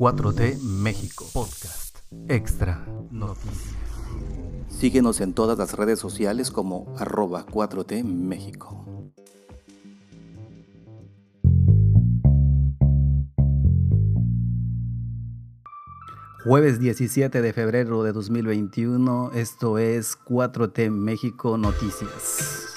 4T México Podcast Extra Noticias. Síguenos en todas las redes sociales como arroba 4T México. Jueves 17 de febrero de 2021, esto es 4T México Noticias.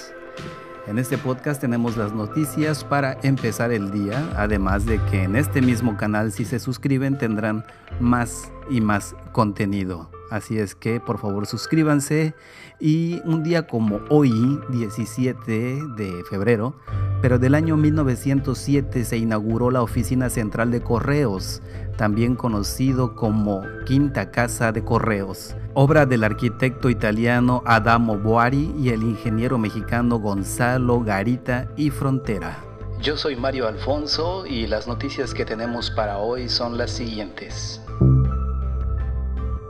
En este podcast tenemos las noticias para empezar el día, además de que en este mismo canal si se suscriben tendrán más y más contenido. Así es que por favor suscríbanse y un día como hoy, 17 de febrero, pero del año 1907 se inauguró la Oficina Central de Correos, también conocido como Quinta Casa de Correos, obra del arquitecto italiano Adamo Boari y el ingeniero mexicano Gonzalo Garita y Frontera. Yo soy Mario Alfonso y las noticias que tenemos para hoy son las siguientes.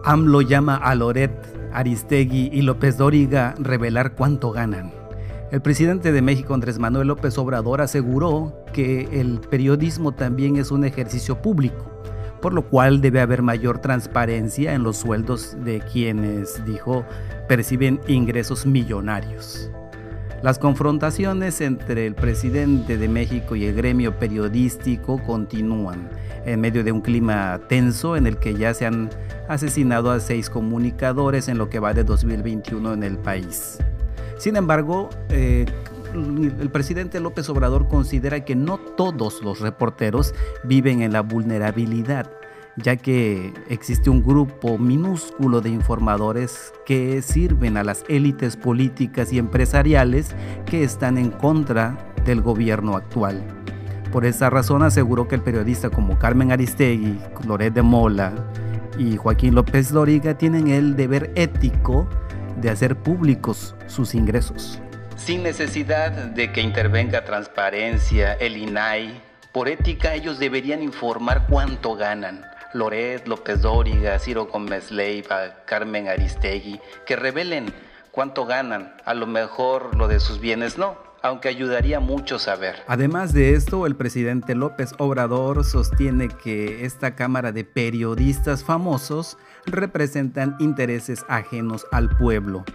AMLO llama a Loret, Aristegui y López Dóriga revelar cuánto ganan. El presidente de México, Andrés Manuel López Obrador, aseguró que el periodismo también es un ejercicio público, por lo cual debe haber mayor transparencia en los sueldos de quienes, dijo, perciben ingresos millonarios. Las confrontaciones entre el presidente de México y el gremio periodístico continúan en medio de un clima tenso en el que ya se han asesinado a seis comunicadores en lo que va de 2021 en el país. Sin embargo, eh, el presidente López Obrador considera que no todos los reporteros viven en la vulnerabilidad, ya que existe un grupo minúsculo de informadores que sirven a las élites políticas y empresariales que están en contra del gobierno actual. Por esa razón aseguró que el periodista como Carmen Aristegui, Loret de Mola y Joaquín López Doriga tienen el deber ético de hacer públicos sus ingresos. Sin necesidad de que intervenga transparencia, el INAI, por ética ellos deberían informar cuánto ganan. Loret, López Dóriga, Ciro Gómez Leiva, Carmen Aristegui, que revelen cuánto ganan. A lo mejor lo de sus bienes no, aunque ayudaría mucho saber. Además de esto, el presidente López Obrador sostiene que esta Cámara de Periodistas famosos representan intereses ajenos al pueblo.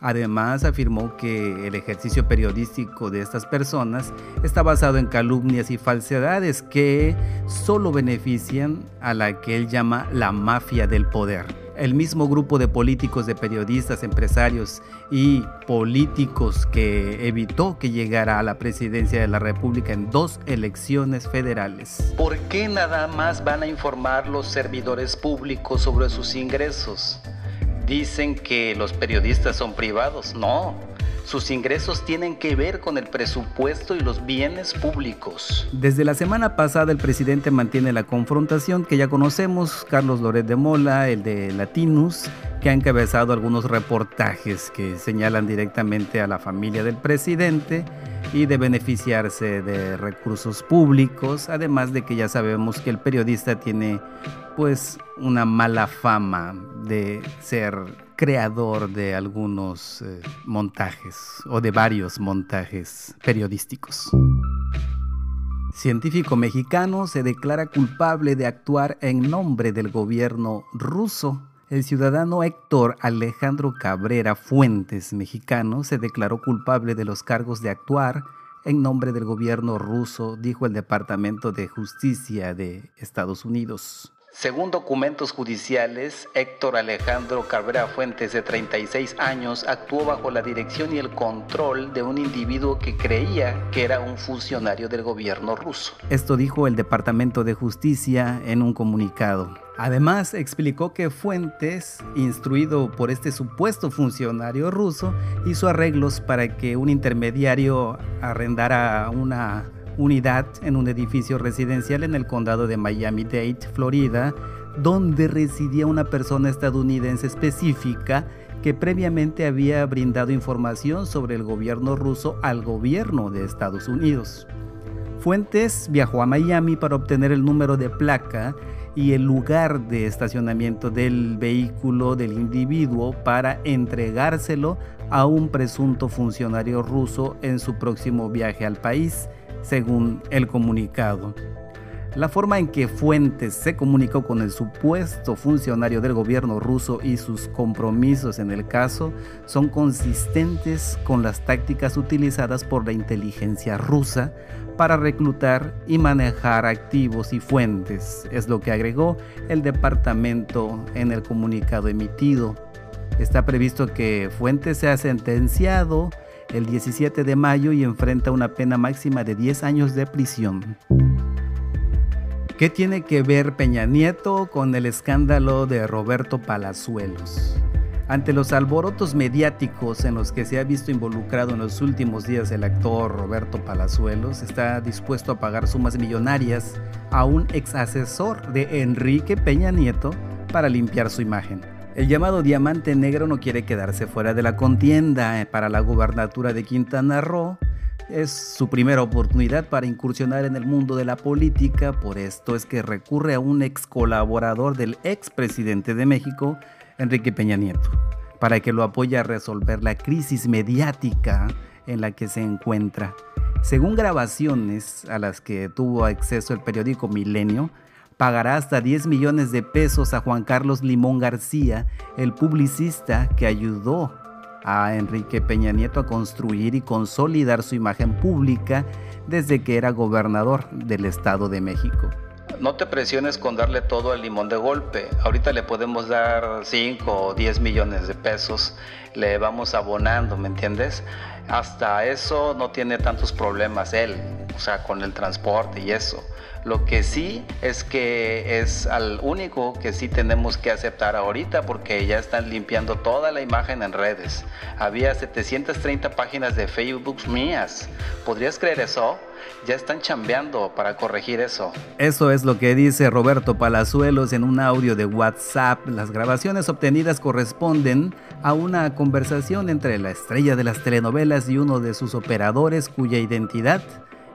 Además, afirmó que el ejercicio periodístico de estas personas está basado en calumnias y falsedades que solo benefician a la que él llama la mafia del poder el mismo grupo de políticos, de periodistas, empresarios y políticos que evitó que llegara a la presidencia de la República en dos elecciones federales. ¿Por qué nada más van a informar los servidores públicos sobre sus ingresos? Dicen que los periodistas son privados. No, sus ingresos tienen que ver con el presupuesto y los bienes públicos. Desde la semana pasada el presidente mantiene la confrontación que ya conocemos, Carlos Loret de Mola, el de Latinus, que ha encabezado algunos reportajes que señalan directamente a la familia del presidente y de beneficiarse de recursos públicos, además de que ya sabemos que el periodista tiene pues una mala fama de ser creador de algunos eh, montajes o de varios montajes periodísticos. Científico mexicano se declara culpable de actuar en nombre del gobierno ruso. El ciudadano Héctor Alejandro Cabrera Fuentes, mexicano, se declaró culpable de los cargos de actuar en nombre del gobierno ruso, dijo el Departamento de Justicia de Estados Unidos. Según documentos judiciales, Héctor Alejandro Cabrera Fuentes, de 36 años, actuó bajo la dirección y el control de un individuo que creía que era un funcionario del gobierno ruso. Esto dijo el Departamento de Justicia en un comunicado. Además, explicó que Fuentes, instruido por este supuesto funcionario ruso, hizo arreglos para que un intermediario arrendara una unidad en un edificio residencial en el condado de Miami-Dade, Florida, donde residía una persona estadounidense específica que previamente había brindado información sobre el gobierno ruso al gobierno de Estados Unidos. Fuentes viajó a Miami para obtener el número de placa y el lugar de estacionamiento del vehículo del individuo para entregárselo a un presunto funcionario ruso en su próximo viaje al país según el comunicado. La forma en que Fuentes se comunicó con el supuesto funcionario del gobierno ruso y sus compromisos en el caso son consistentes con las tácticas utilizadas por la inteligencia rusa para reclutar y manejar activos y fuentes, es lo que agregó el departamento en el comunicado emitido. Está previsto que Fuentes sea sentenciado el 17 de mayo y enfrenta una pena máxima de 10 años de prisión. ¿Qué tiene que ver Peña Nieto con el escándalo de Roberto Palazuelos? Ante los alborotos mediáticos en los que se ha visto involucrado en los últimos días el actor Roberto Palazuelos, está dispuesto a pagar sumas millonarias a un ex asesor de Enrique Peña Nieto para limpiar su imagen. El llamado Diamante Negro no quiere quedarse fuera de la contienda para la gubernatura de Quintana Roo es su primera oportunidad para incursionar en el mundo de la política, por esto es que recurre a un ex colaborador del ex presidente de México, Enrique Peña Nieto, para que lo apoye a resolver la crisis mediática en la que se encuentra. Según grabaciones a las que tuvo acceso el periódico Milenio, pagará hasta 10 millones de pesos a Juan Carlos Limón García, el publicista que ayudó a Enrique Peña Nieto a construir y consolidar su imagen pública desde que era gobernador del Estado de México. No te presiones con darle todo al limón de golpe. Ahorita le podemos dar 5 o 10 millones de pesos, le vamos abonando, ¿me entiendes? Hasta eso no tiene tantos problemas él, o sea, con el transporte y eso. Lo que sí es que es al único que sí tenemos que aceptar ahorita porque ya están limpiando toda la imagen en redes. Había 730 páginas de Facebook mías. ¿Podrías creer eso? Ya están chambeando para corregir eso. Eso es lo que dice Roberto Palazuelos en un audio de WhatsApp. Las grabaciones obtenidas corresponden a una conversación entre la estrella de las telenovelas y uno de sus operadores cuya identidad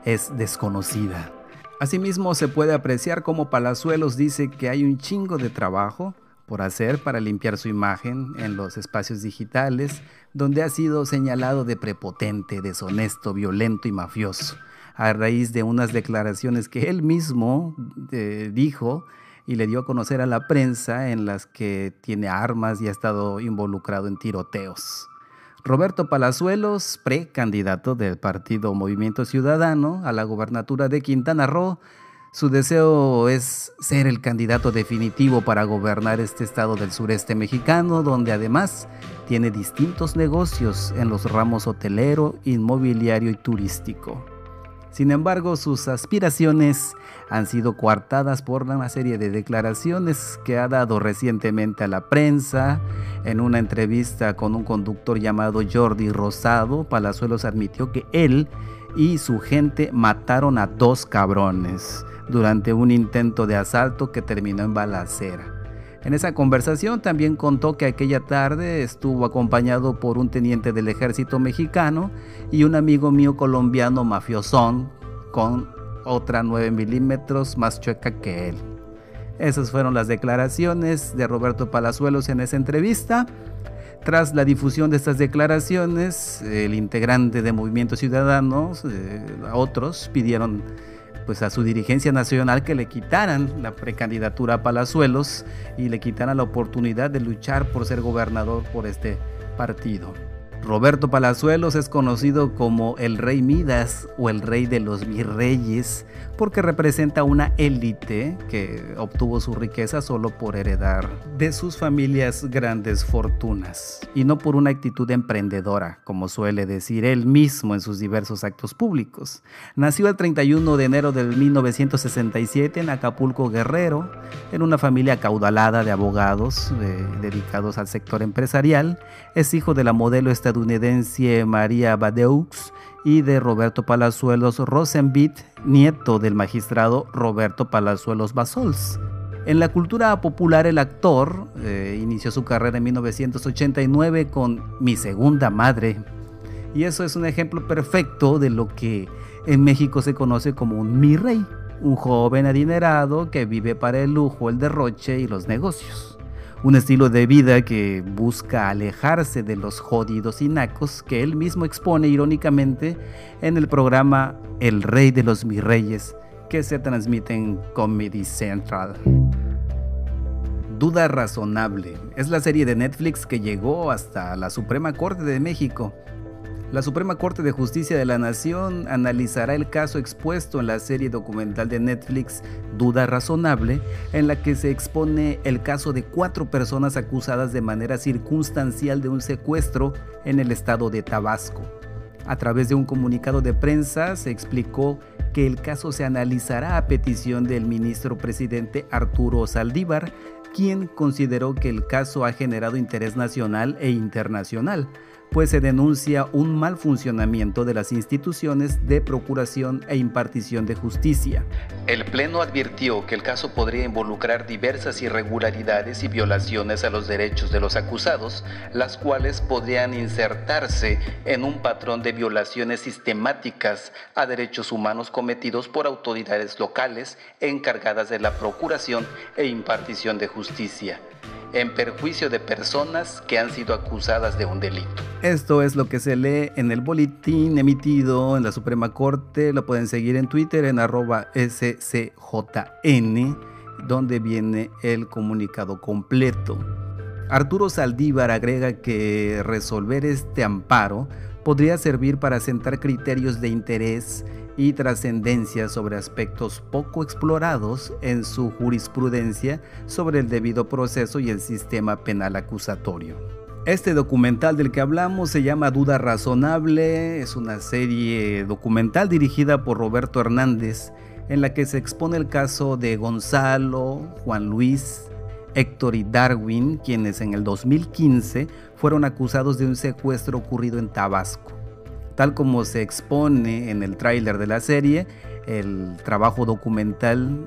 es desconocida. Asimismo, se puede apreciar cómo Palazuelos dice que hay un chingo de trabajo por hacer para limpiar su imagen en los espacios digitales, donde ha sido señalado de prepotente, deshonesto, violento y mafioso, a raíz de unas declaraciones que él mismo eh, dijo y le dio a conocer a la prensa en las que tiene armas y ha estado involucrado en tiroteos. Roberto Palazuelos, precandidato del partido Movimiento Ciudadano a la gobernatura de Quintana Roo, su deseo es ser el candidato definitivo para gobernar este estado del sureste mexicano, donde además tiene distintos negocios en los ramos hotelero, inmobiliario y turístico. Sin embargo, sus aspiraciones han sido coartadas por una serie de declaraciones que ha dado recientemente a la prensa. En una entrevista con un conductor llamado Jordi Rosado, Palazuelos admitió que él y su gente mataron a dos cabrones durante un intento de asalto que terminó en balacera. En esa conversación también contó que aquella tarde estuvo acompañado por un teniente del ejército mexicano y un amigo mío colombiano mafiosón con otra 9 milímetros más chueca que él. Esas fueron las declaraciones de Roberto Palazuelos en esa entrevista. Tras la difusión de estas declaraciones, el integrante de Movimiento Ciudadano, eh, otros pidieron pues a su dirigencia nacional que le quitaran la precandidatura a Palazuelos y le quitaran la oportunidad de luchar por ser gobernador por este partido. Roberto Palazuelos es conocido como el rey Midas o el rey de los virreyes porque representa una élite que obtuvo su riqueza solo por heredar de sus familias grandes fortunas y no por una actitud emprendedora, como suele decir él mismo en sus diversos actos públicos. Nació el 31 de enero del 1967 en Acapulco Guerrero, en una familia caudalada de abogados eh, dedicados al sector empresarial. Es hijo de la modelo estadounidense María Badeux y de Roberto Palazuelos Rosenbit, nieto del magistrado Roberto Palazuelos Basols. En la cultura popular el actor eh, inició su carrera en 1989 con Mi Segunda Madre. Y eso es un ejemplo perfecto de lo que en México se conoce como un mi rey, un joven adinerado que vive para el lujo, el derroche y los negocios un estilo de vida que busca alejarse de los jodidos y nacos que él mismo expone irónicamente en el programa El Rey de los Mis Reyes, que se transmite en Comedy Central. Duda Razonable es la serie de Netflix que llegó hasta la Suprema Corte de México. La Suprema Corte de Justicia de la Nación analizará el caso expuesto en la serie documental de Netflix Duda Razonable, en la que se expone el caso de cuatro personas acusadas de manera circunstancial de un secuestro en el estado de Tabasco. A través de un comunicado de prensa se explicó que el caso se analizará a petición del ministro presidente Arturo Saldívar, quien consideró que el caso ha generado interés nacional e internacional, pues se denuncia un mal funcionamiento de las instituciones de procuración e impartición de justicia. El Pleno advirtió que el caso podría involucrar diversas irregularidades y violaciones a los derechos de los acusados, las cuales podrían insertarse en un patrón de violaciones sistemáticas a derechos humanos cometidos por autoridades locales encargadas de la procuración e impartición de justicia en perjuicio de personas que han sido acusadas de un delito. Esto es lo que se lee en el boletín emitido en la Suprema Corte. Lo pueden seguir en Twitter en arroba scjn, donde viene el comunicado completo. Arturo Saldívar agrega que resolver este amparo podría servir para sentar criterios de interés y trascendencia sobre aspectos poco explorados en su jurisprudencia sobre el debido proceso y el sistema penal acusatorio. Este documental del que hablamos se llama Duda Razonable, es una serie documental dirigida por Roberto Hernández en la que se expone el caso de Gonzalo, Juan Luis, Héctor y Darwin, quienes en el 2015 fueron acusados de un secuestro ocurrido en Tabasco. Tal como se expone en el tráiler de la serie, el trabajo documental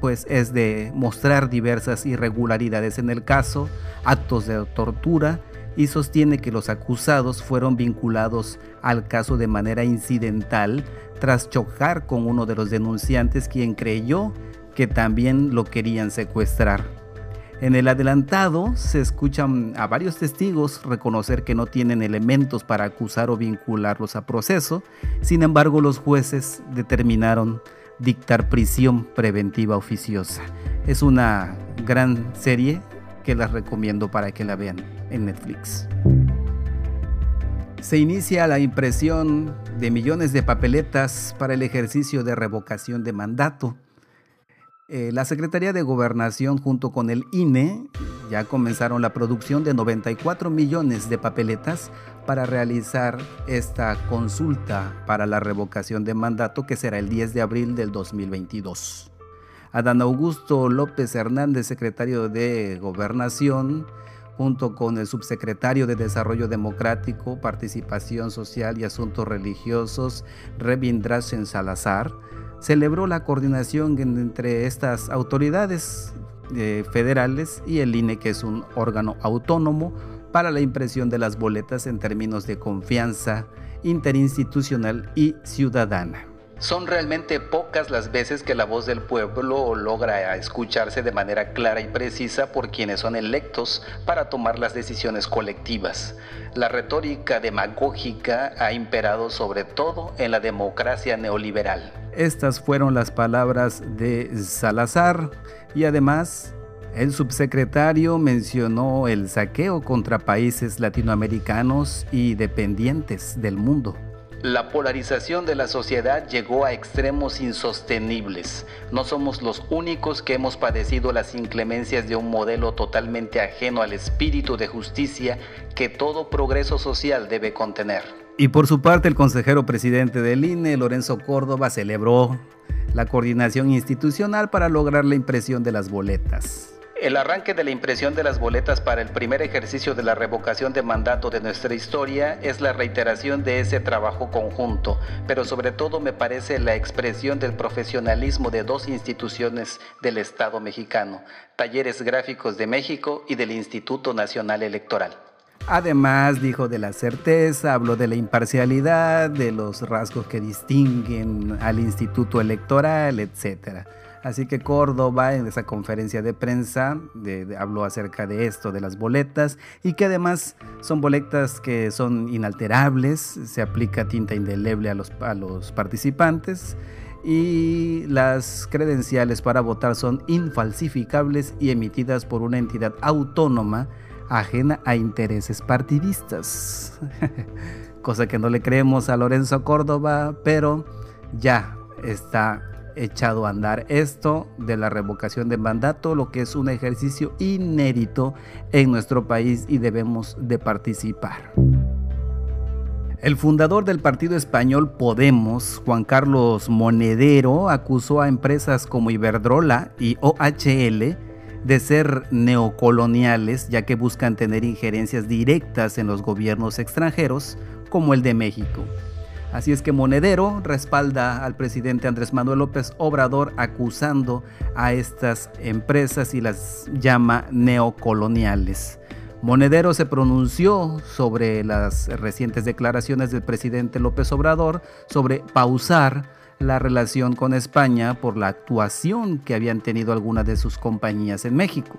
pues, es de mostrar diversas irregularidades en el caso, actos de tortura y sostiene que los acusados fueron vinculados al caso de manera incidental tras chocar con uno de los denunciantes quien creyó que también lo querían secuestrar. En el adelantado se escuchan a varios testigos reconocer que no tienen elementos para acusar o vincularlos a proceso, sin embargo los jueces determinaron dictar prisión preventiva oficiosa. Es una gran serie que las recomiendo para que la vean en Netflix. Se inicia la impresión de millones de papeletas para el ejercicio de revocación de mandato. Eh, la Secretaría de Gobernación junto con el INE ya comenzaron la producción de 94 millones de papeletas para realizar esta consulta para la revocación de mandato que será el 10 de abril del 2022. Adán Augusto López Hernández, secretario de Gobernación, junto con el subsecretario de Desarrollo Democrático, Participación Social y Asuntos Religiosos, Revindrasen Salazar, celebró la coordinación entre estas autoridades eh, federales y el INE, que es un órgano autónomo para la impresión de las boletas en términos de confianza interinstitucional y ciudadana. Son realmente pocas las veces que la voz del pueblo logra escucharse de manera clara y precisa por quienes son electos para tomar las decisiones colectivas. La retórica demagógica ha imperado sobre todo en la democracia neoliberal. Estas fueron las palabras de Salazar y además el subsecretario mencionó el saqueo contra países latinoamericanos y dependientes del mundo. La polarización de la sociedad llegó a extremos insostenibles. No somos los únicos que hemos padecido las inclemencias de un modelo totalmente ajeno al espíritu de justicia que todo progreso social debe contener. Y por su parte, el consejero presidente del INE, Lorenzo Córdoba, celebró la coordinación institucional para lograr la impresión de las boletas. El arranque de la impresión de las boletas para el primer ejercicio de la revocación de mandato de nuestra historia es la reiteración de ese trabajo conjunto, pero sobre todo me parece la expresión del profesionalismo de dos instituciones del Estado mexicano, Talleres Gráficos de México y del Instituto Nacional Electoral. Además, dijo de la certeza, habló de la imparcialidad, de los rasgos que distinguen al Instituto Electoral, etcétera. Así que Córdoba en esa conferencia de prensa habló acerca de esto, de las boletas, y que además son boletas que son inalterables, se aplica tinta indeleble a los, participantes y las credenciales para votar son infalsificables y emitidas por una entidad autónoma ajena a intereses partidistas. Cosa que no le creemos a Lorenzo Córdoba, pero ya está echado a andar esto de la revocación de mandato, lo que es un ejercicio inédito en nuestro país y debemos de participar. El fundador del partido español Podemos, Juan Carlos Monedero, acusó a empresas como Iberdrola y OHL de ser neocoloniales, ya que buscan tener injerencias directas en los gobiernos extranjeros, como el de México. Así es que Monedero respalda al presidente Andrés Manuel López Obrador acusando a estas empresas y las llama neocoloniales. Monedero se pronunció sobre las recientes declaraciones del presidente López Obrador sobre pausar la relación con España por la actuación que habían tenido algunas de sus compañías en México.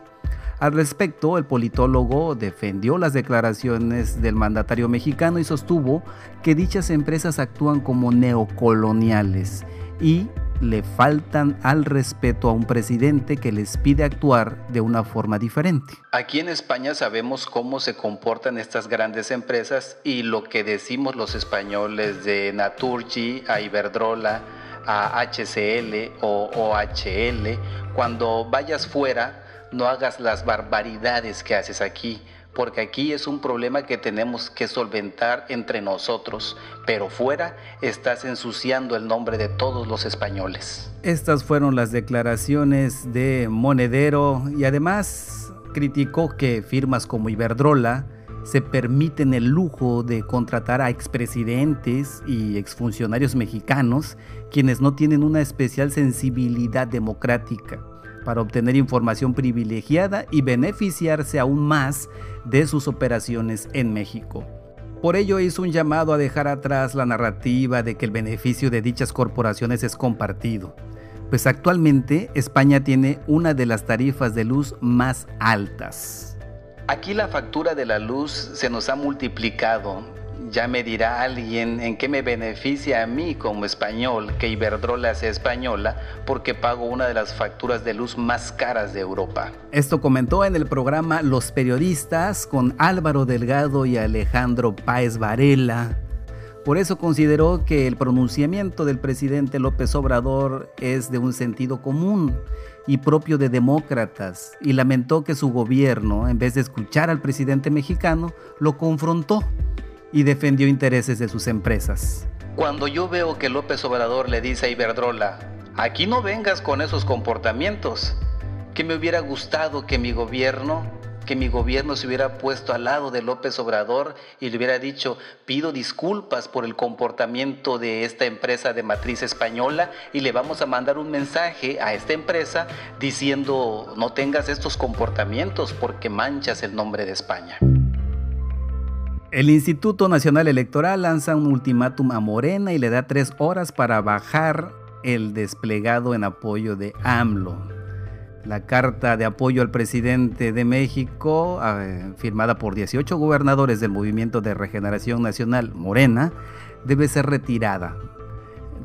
Al respecto, el politólogo defendió las declaraciones del mandatario mexicano y sostuvo que dichas empresas actúan como neocoloniales y le faltan al respeto a un presidente que les pide actuar de una forma diferente. Aquí en España sabemos cómo se comportan estas grandes empresas y lo que decimos los españoles de Naturgy a Iberdrola, a HCL o OHL, cuando vayas fuera, no hagas las barbaridades que haces aquí porque aquí es un problema que tenemos que solventar entre nosotros, pero fuera estás ensuciando el nombre de todos los españoles. Estas fueron las declaraciones de Monedero y además criticó que firmas como Iberdrola se permiten el lujo de contratar a expresidentes y exfuncionarios mexicanos quienes no tienen una especial sensibilidad democrática para obtener información privilegiada y beneficiarse aún más de sus operaciones en México. Por ello hizo un llamado a dejar atrás la narrativa de que el beneficio de dichas corporaciones es compartido, pues actualmente España tiene una de las tarifas de luz más altas. Aquí la factura de la luz se nos ha multiplicado ya me dirá alguien en qué me beneficia a mí como español que Iberdrola sea española porque pago una de las facturas de luz más caras de Europa. Esto comentó en el programa Los Periodistas con Álvaro Delgado y Alejandro Páez Varela. Por eso consideró que el pronunciamiento del presidente López Obrador es de un sentido común y propio de demócratas y lamentó que su gobierno, en vez de escuchar al presidente mexicano, lo confrontó y defendió intereses de sus empresas. Cuando yo veo que López Obrador le dice a Iberdrola, aquí no vengas con esos comportamientos, que me hubiera gustado que mi gobierno, que mi gobierno se hubiera puesto al lado de López Obrador y le hubiera dicho, pido disculpas por el comportamiento de esta empresa de matriz española y le vamos a mandar un mensaje a esta empresa diciendo, no tengas estos comportamientos porque manchas el nombre de España. El Instituto Nacional Electoral lanza un ultimátum a Morena y le da tres horas para bajar el desplegado en apoyo de AMLO. La carta de apoyo al presidente de México, eh, firmada por 18 gobernadores del Movimiento de Regeneración Nacional Morena, debe ser retirada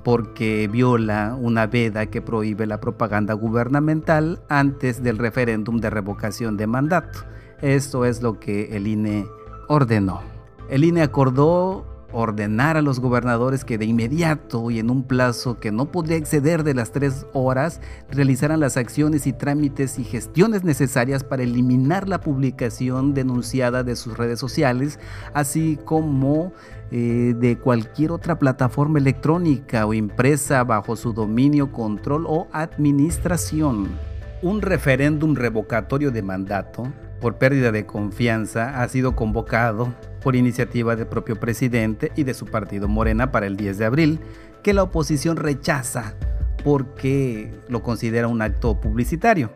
porque viola una veda que prohíbe la propaganda gubernamental antes del referéndum de revocación de mandato. Esto es lo que el INE ordenó. El INE acordó ordenar a los gobernadores que de inmediato y en un plazo que no podía exceder de las tres horas realizaran las acciones y trámites y gestiones necesarias para eliminar la publicación denunciada de sus redes sociales, así como eh, de cualquier otra plataforma electrónica o impresa bajo su dominio, control o administración. Un referéndum revocatorio de mandato por pérdida de confianza ha sido convocado por iniciativa del propio presidente y de su partido Morena para el 10 de abril, que la oposición rechaza porque lo considera un acto publicitario.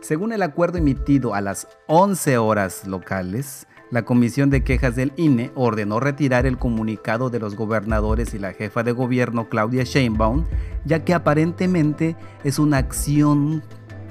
Según el acuerdo emitido a las 11 horas locales, la Comisión de Quejas del INE ordenó retirar el comunicado de los gobernadores y la jefa de gobierno Claudia Sheinbaum, ya que aparentemente es una acción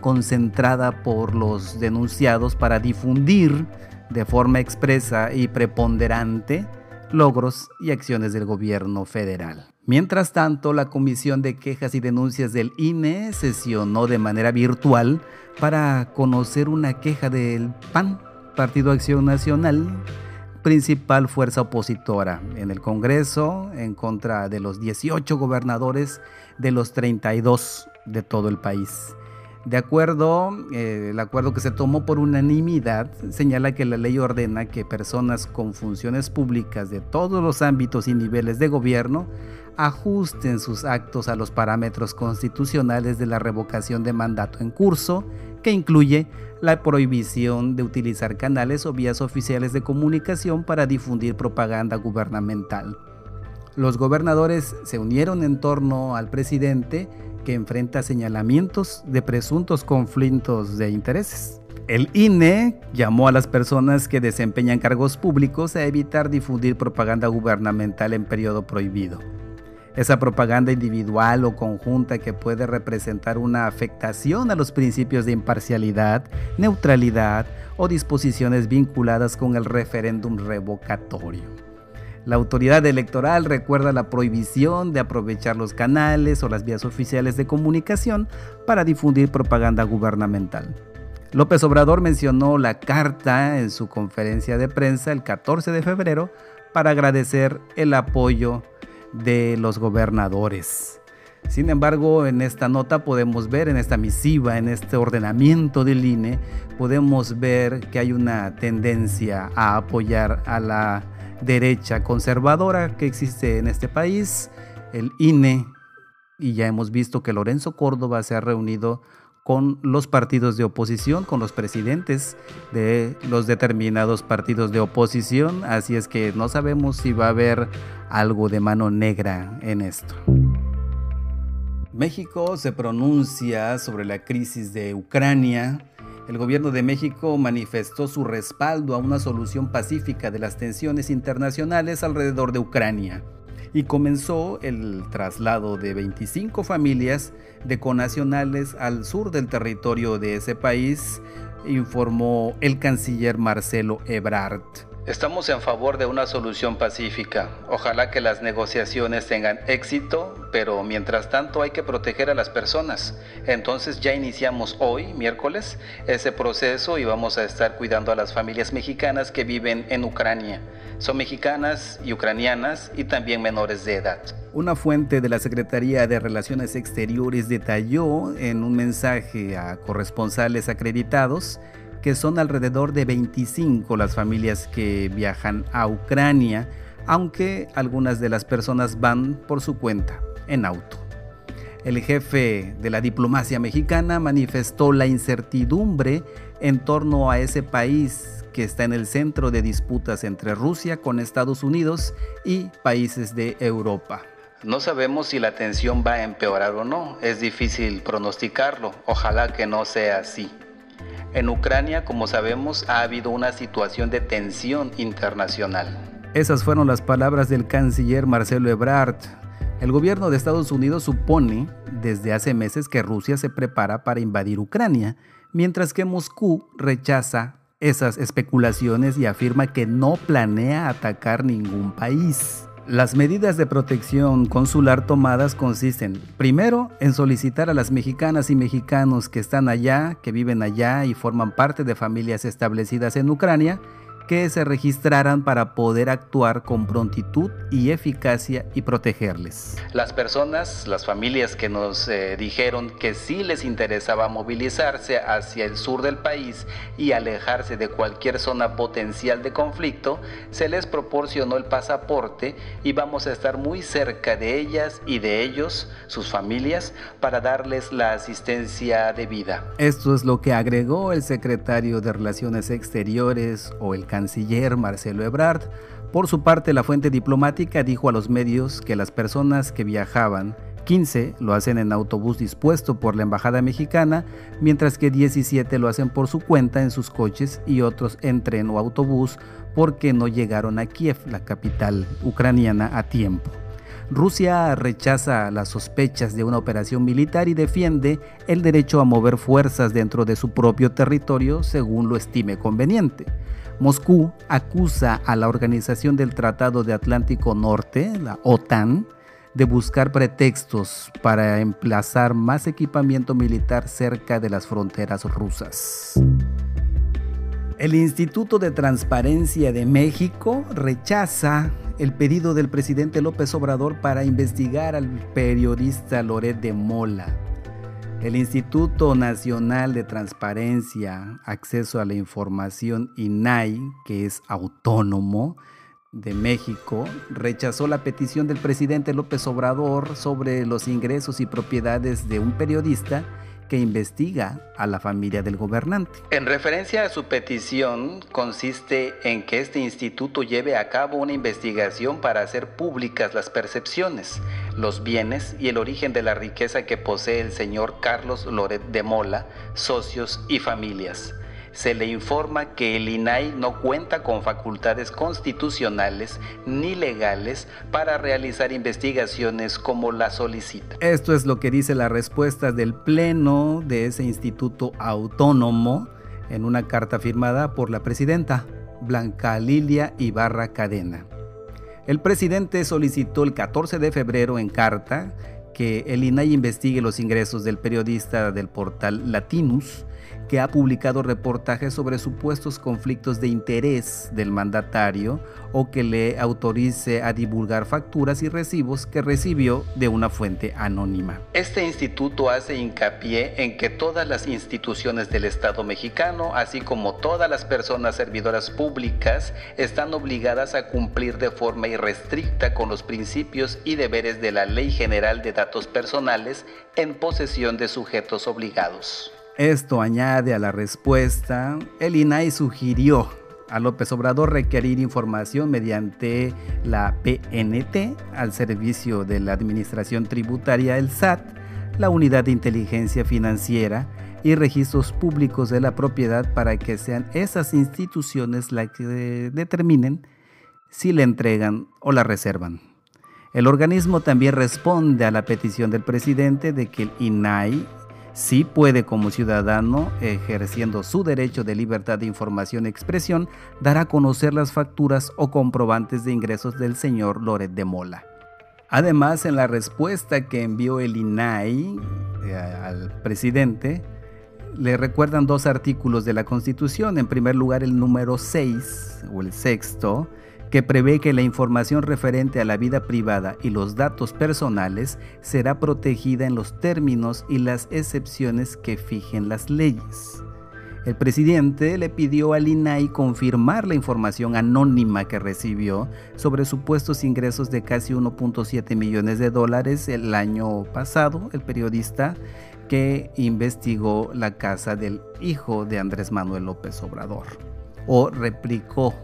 concentrada por los denunciados para difundir de forma expresa y preponderante logros y acciones del gobierno federal. Mientras tanto, la Comisión de Quejas y Denuncias del INE sesionó de manera virtual para conocer una queja del PAN, Partido Acción Nacional, principal fuerza opositora en el Congreso en contra de los 18 gobernadores de los 32 de todo el país. De acuerdo, eh, el acuerdo que se tomó por unanimidad señala que la ley ordena que personas con funciones públicas de todos los ámbitos y niveles de gobierno ajusten sus actos a los parámetros constitucionales de la revocación de mandato en curso, que incluye la prohibición de utilizar canales o vías oficiales de comunicación para difundir propaganda gubernamental. Los gobernadores se unieron en torno al presidente que enfrenta señalamientos de presuntos conflictos de intereses. El INE llamó a las personas que desempeñan cargos públicos a evitar difundir propaganda gubernamental en periodo prohibido. Esa propaganda individual o conjunta que puede representar una afectación a los principios de imparcialidad, neutralidad o disposiciones vinculadas con el referéndum revocatorio. La autoridad electoral recuerda la prohibición de aprovechar los canales o las vías oficiales de comunicación para difundir propaganda gubernamental. López Obrador mencionó la carta en su conferencia de prensa el 14 de febrero para agradecer el apoyo de los gobernadores. Sin embargo, en esta nota podemos ver, en esta misiva, en este ordenamiento del INE, podemos ver que hay una tendencia a apoyar a la derecha conservadora que existe en este país, el INE, y ya hemos visto que Lorenzo Córdoba se ha reunido con los partidos de oposición, con los presidentes de los determinados partidos de oposición, así es que no sabemos si va a haber algo de mano negra en esto. México se pronuncia sobre la crisis de Ucrania el gobierno de México manifestó su respaldo a una solución pacífica de las tensiones internacionales alrededor de Ucrania y comenzó el traslado de 25 familias de conacionales al sur del territorio de ese país, informó el canciller Marcelo Ebrard. Estamos en favor de una solución pacífica. Ojalá que las negociaciones tengan éxito, pero mientras tanto hay que proteger a las personas. Entonces ya iniciamos hoy, miércoles, ese proceso y vamos a estar cuidando a las familias mexicanas que viven en Ucrania. Son mexicanas y ucranianas y también menores de edad. Una fuente de la Secretaría de Relaciones Exteriores detalló en un mensaje a corresponsales acreditados que son alrededor de 25 las familias que viajan a Ucrania, aunque algunas de las personas van por su cuenta, en auto. El jefe de la diplomacia mexicana manifestó la incertidumbre en torno a ese país que está en el centro de disputas entre Rusia con Estados Unidos y países de Europa. No sabemos si la tensión va a empeorar o no, es difícil pronosticarlo, ojalá que no sea así. En Ucrania, como sabemos, ha habido una situación de tensión internacional. Esas fueron las palabras del canciller Marcelo Ebrard. El gobierno de Estados Unidos supone desde hace meses que Rusia se prepara para invadir Ucrania, mientras que Moscú rechaza esas especulaciones y afirma que no planea atacar ningún país. Las medidas de protección consular tomadas consisten, primero, en solicitar a las mexicanas y mexicanos que están allá, que viven allá y forman parte de familias establecidas en Ucrania, que se registraran para poder actuar con prontitud y eficacia y protegerles. Las personas, las familias que nos eh, dijeron que sí les interesaba movilizarse hacia el sur del país y alejarse de cualquier zona potencial de conflicto, se les proporcionó el pasaporte y vamos a estar muy cerca de ellas y de ellos, sus familias, para darles la asistencia debida. Esto es lo que agregó el secretario de Relaciones Exteriores o el canciller Marcelo Ebrard. Por su parte, la fuente diplomática dijo a los medios que las personas que viajaban, 15 lo hacen en autobús dispuesto por la Embajada Mexicana, mientras que 17 lo hacen por su cuenta en sus coches y otros en tren o autobús porque no llegaron a Kiev, la capital ucraniana, a tiempo. Rusia rechaza las sospechas de una operación militar y defiende el derecho a mover fuerzas dentro de su propio territorio según lo estime conveniente. Moscú acusa a la Organización del Tratado de Atlántico Norte, la OTAN, de buscar pretextos para emplazar más equipamiento militar cerca de las fronteras rusas. El Instituto de Transparencia de México rechaza el pedido del presidente López Obrador para investigar al periodista Loret de Mola. El Instituto Nacional de Transparencia, Acceso a la Información, INAI, que es autónomo, de México rechazó la petición del presidente López Obrador sobre los ingresos y propiedades de un periodista que investiga a la familia del gobernante. En referencia a su petición, consiste en que este instituto lleve a cabo una investigación para hacer públicas las percepciones, los bienes y el origen de la riqueza que posee el señor Carlos Loret de Mola, socios y familias se le informa que el INAI no cuenta con facultades constitucionales ni legales para realizar investigaciones como la solicita. Esto es lo que dice la respuesta del Pleno de ese instituto autónomo en una carta firmada por la presidenta Blanca Lilia Ibarra Cadena. El presidente solicitó el 14 de febrero en carta que el INAI investigue los ingresos del periodista del portal Latinus, que ha publicado reportajes sobre supuestos conflictos de interés del mandatario o que le autorice a divulgar facturas y recibos que recibió de una fuente anónima. Este instituto hace hincapié en que todas las instituciones del Estado mexicano, así como todas las personas servidoras públicas, están obligadas a cumplir de forma irrestricta con los principios y deberes de la Ley General de Datos Personales en posesión de sujetos obligados. Esto añade a la respuesta, el INAI sugirió a López Obrador requerir información mediante la PNT al servicio de la Administración Tributaria, el SAT, la Unidad de Inteligencia Financiera y registros públicos de la propiedad para que sean esas instituciones las que determinen si la entregan o la reservan. El organismo también responde a la petición del presidente de que el INAI sí puede como ciudadano, ejerciendo su derecho de libertad de información y expresión, dar a conocer las facturas o comprobantes de ingresos del señor Loret de Mola. Además, en la respuesta que envió el INAI eh, al presidente, le recuerdan dos artículos de la Constitución. En primer lugar, el número 6 o el sexto, que prevé que la información referente a la vida privada y los datos personales será protegida en los términos y las excepciones que fijen las leyes. El presidente le pidió al INAI confirmar la información anónima que recibió sobre supuestos ingresos de casi 1.7 millones de dólares el año pasado, el periodista que investigó la casa del hijo de Andrés Manuel López Obrador, o replicó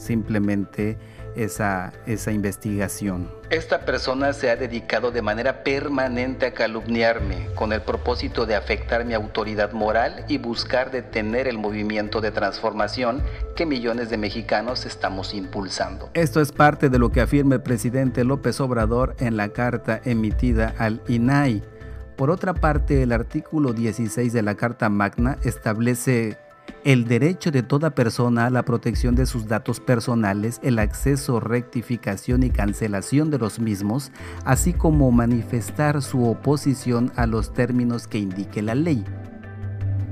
simplemente esa, esa investigación. Esta persona se ha dedicado de manera permanente a calumniarme con el propósito de afectar mi autoridad moral y buscar detener el movimiento de transformación que millones de mexicanos estamos impulsando. Esto es parte de lo que afirma el presidente López Obrador en la carta emitida al INAI. Por otra parte, el artículo 16 de la Carta Magna establece el derecho de toda persona a la protección de sus datos personales, el acceso, rectificación y cancelación de los mismos, así como manifestar su oposición a los términos que indique la ley.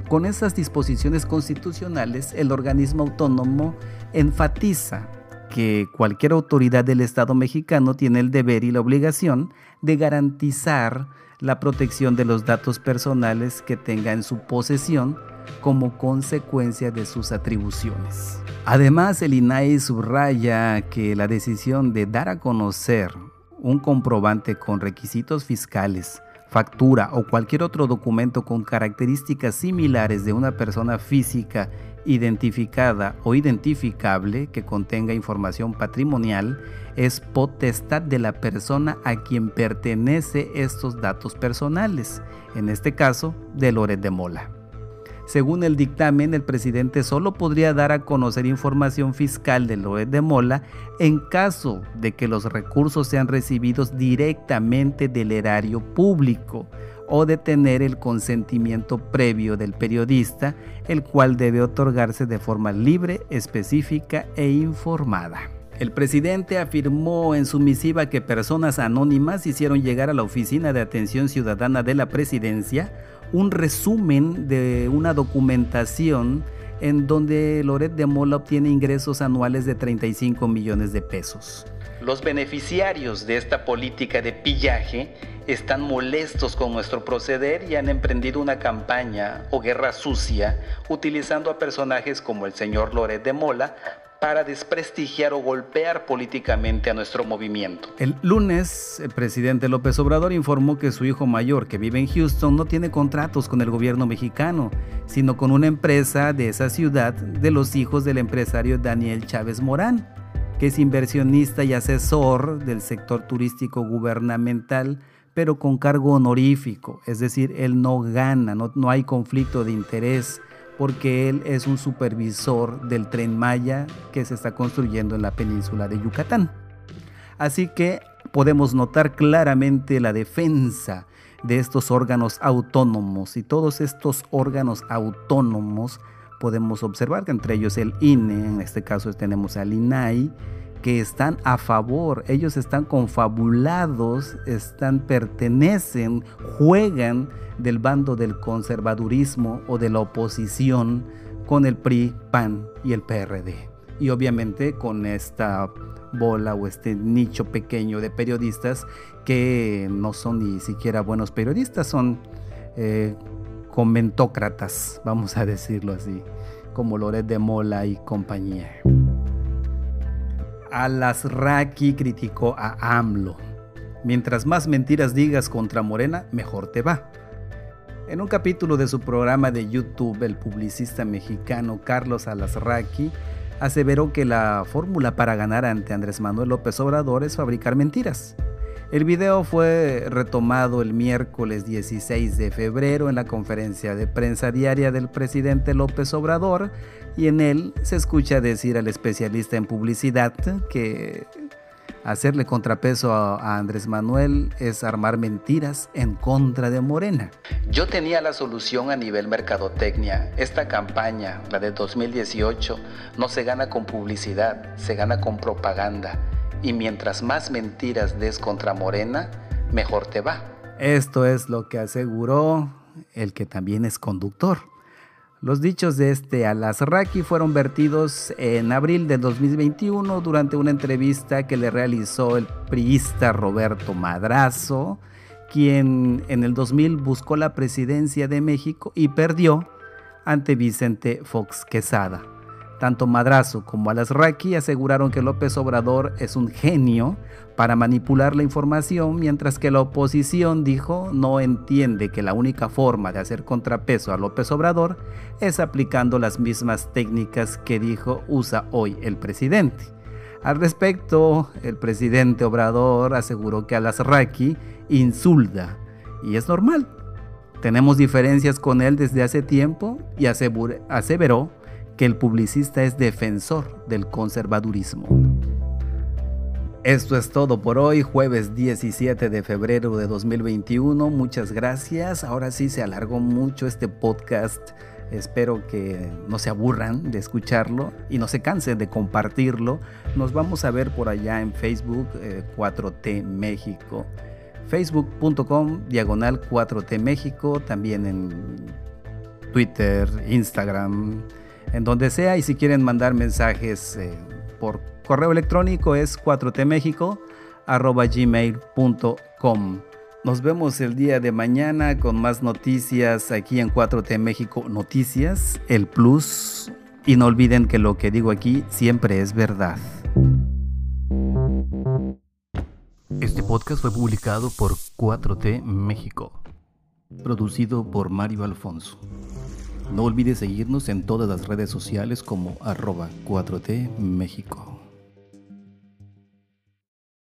Con esas disposiciones constitucionales, el organismo autónomo enfatiza que cualquier autoridad del Estado mexicano tiene el deber y la obligación de garantizar la protección de los datos personales que tenga en su posesión como consecuencia de sus atribuciones. Además, el INAI subraya que la decisión de dar a conocer un comprobante con requisitos fiscales, factura o cualquier otro documento con características similares de una persona física identificada o identificable que contenga información patrimonial es potestad de la persona a quien pertenece estos datos personales, en este caso de Loret de Mola. Según el dictamen, el presidente solo podría dar a conocer información fiscal de Loret de Mola en caso de que los recursos sean recibidos directamente del erario público o de tener el consentimiento previo del periodista, el cual debe otorgarse de forma libre, específica e informada. El presidente afirmó en su misiva que personas anónimas hicieron llegar a la Oficina de Atención Ciudadana de la Presidencia un resumen de una documentación en donde Loret de Mola obtiene ingresos anuales de 35 millones de pesos. Los beneficiarios de esta política de pillaje están molestos con nuestro proceder y han emprendido una campaña o guerra sucia utilizando a personajes como el señor Loret de Mola para desprestigiar o golpear políticamente a nuestro movimiento. El lunes, el presidente López Obrador informó que su hijo mayor, que vive en Houston, no tiene contratos con el gobierno mexicano, sino con una empresa de esa ciudad de los hijos del empresario Daniel Chávez Morán, que es inversionista y asesor del sector turístico gubernamental, pero con cargo honorífico, es decir, él no gana, no, no hay conflicto de interés porque él es un supervisor del tren Maya que se está construyendo en la península de Yucatán. Así que podemos notar claramente la defensa de estos órganos autónomos y todos estos órganos autónomos podemos observar que entre ellos el INE, en este caso tenemos al INAI, que están a favor, ellos están confabulados, están pertenecen, juegan del bando del conservadurismo o de la oposición con el PRI, PAN y el PRD. Y obviamente con esta bola o este nicho pequeño de periodistas que no son ni siquiera buenos periodistas, son eh, comentócratas, vamos a decirlo así, como Loret de Mola y compañía. Alasraki criticó a AMLO. Mientras más mentiras digas contra Morena, mejor te va. En un capítulo de su programa de YouTube, el publicista mexicano Carlos Alasraki aseveró que la fórmula para ganar ante Andrés Manuel López Obrador es fabricar mentiras. El video fue retomado el miércoles 16 de febrero en la conferencia de prensa diaria del presidente López Obrador y en él se escucha decir al especialista en publicidad que hacerle contrapeso a, Andrés Manuel es armar mentiras en contra de Morena. Yo tenía la solución a nivel mercadotecnia. Esta campaña, la de 2018, no se gana con publicidad, se gana con propaganda y mientras más mentiras des contra Morena, mejor te va. Esto es lo que aseguró el que también es conductor. Los dichos de este Alasraki fueron vertidos en abril de 2021 durante una entrevista que le realizó el priista Roberto Madrazo, quien en el 2000 buscó la presidencia de México y perdió ante Vicente Fox Quesada. Tanto Madrazo como Alasraqui aseguraron que López Obrador es un genio para manipular la información, mientras que la oposición dijo no entiende que la única forma de hacer contrapeso a López Obrador es aplicando las mismas técnicas que dijo usa hoy el presidente. Al respecto, el presidente Obrador aseguró que Alasraqui insulta y es normal. Tenemos diferencias con él desde hace tiempo y aseveró que el publicista es defensor del conservadurismo. Esto es todo por hoy, jueves 17 de febrero de 2021. Muchas gracias. Ahora sí se alargó mucho este podcast. Espero que no se aburran de escucharlo y no se cansen de compartirlo. Nos vamos a ver por allá en Facebook 4T eh, México. Facebook.com diagonal 4T México. También en Twitter, Instagram, en donde sea. Y si quieren mandar mensajes eh, por correo electrónico es 4tmexico.gmail.com. Nos vemos el día de mañana con más noticias aquí en 4T México Noticias, el Plus. Y no olviden que lo que digo aquí siempre es verdad. Este podcast fue publicado por 4T México, producido por Mario Alfonso. No olvides seguirnos en todas las redes sociales como arroba 4T México.